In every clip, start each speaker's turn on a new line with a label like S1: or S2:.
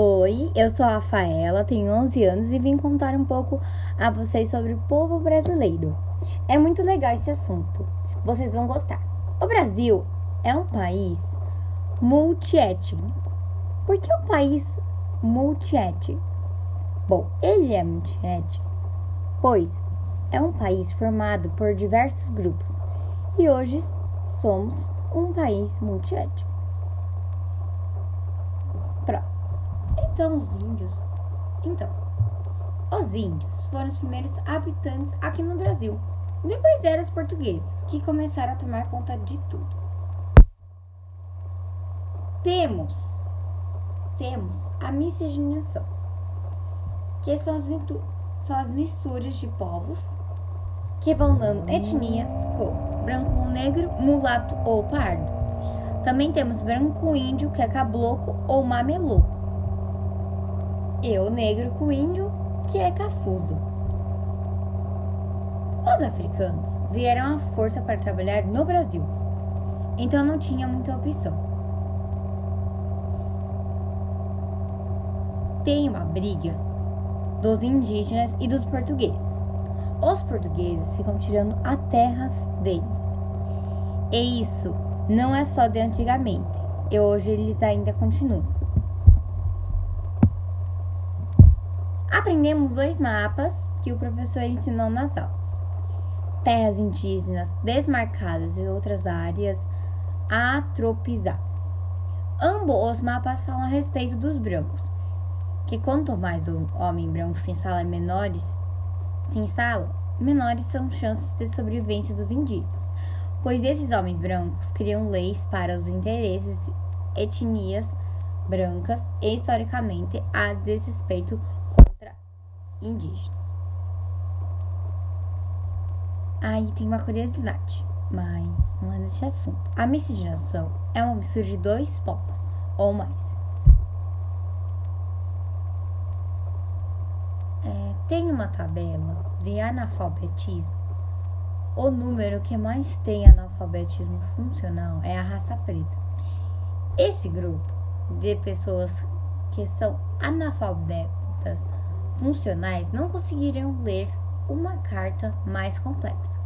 S1: Oi, eu sou a Rafaela, tenho 11 anos e vim contar um pouco a vocês sobre o povo brasileiro. É muito legal esse assunto, vocês vão gostar. O Brasil é um país multiétnico. Por que um país multiétnico? Bom, ele é multiétnico, pois é um país formado por diversos grupos e hoje somos um país multiétnico. Próximo. Então, os índios. Então, os índios foram os primeiros habitantes aqui no Brasil. Depois vieram os portugueses, que começaram a tomar conta de tudo. Temos, temos a miscigenação, que são as, são as misturas de povos que vão dando etnias como branco negro, mulato ou pardo. Também temos branco índio, que é cabloco ou mameluco e o negro com índio, que é cafuso. Os africanos vieram à força para trabalhar no Brasil, então não tinha muita opção. Tem uma briga dos indígenas e dos portugueses. Os portugueses ficam tirando as terras deles. E isso não é só de antigamente, e hoje eles ainda continuam. Aprendemos dois mapas que o professor ensinou nas aulas: terras indígenas desmarcadas e outras áreas atropizadas. Ambos os mapas falam a respeito dos brancos, que quanto mais o homem branco se instala menores, se instala, menores são chances de sobrevivência dos indígenas, pois esses homens brancos criam leis para os interesses etnias brancas e historicamente a desrespeito indígenas. Aí tem uma curiosidade, mas não é nesse assunto. A miscigenação é uma mistura de dois povos ou mais. É, tem uma tabela de analfabetismo. O número que mais tem analfabetismo funcional é a raça preta. Esse grupo de pessoas que são analfabetas funcionais não conseguiriam ler uma carta mais complexa,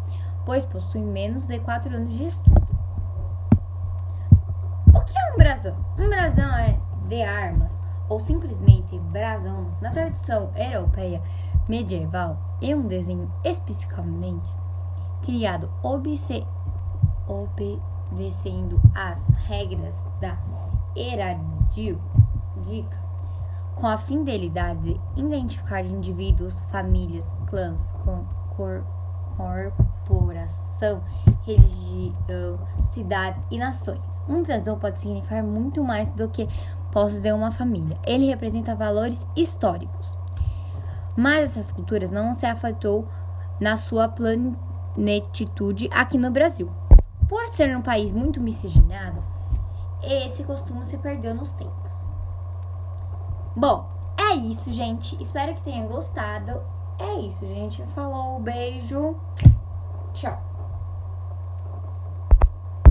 S1: pois possuem menos de 4 anos de estudo. O que é um brasão? Um brasão é de armas, ou simplesmente brasão, na tradição europeia medieval, é um desenho especificamente criado obedecendo às regras da heráldica com a fidelidade de identificar indivíduos, famílias, clãs, com cor, corporação, religião, cidades e nações. Um brasão pode significar muito mais do que posse de uma família. Ele representa valores históricos. Mas essas culturas não se afetou na sua planetitude aqui no Brasil. Por ser um país muito miscigenado, esse costume se perdeu nos tempos. Bom, é isso, gente. Espero que tenham gostado. É isso, gente. Falou, beijo. Tchau.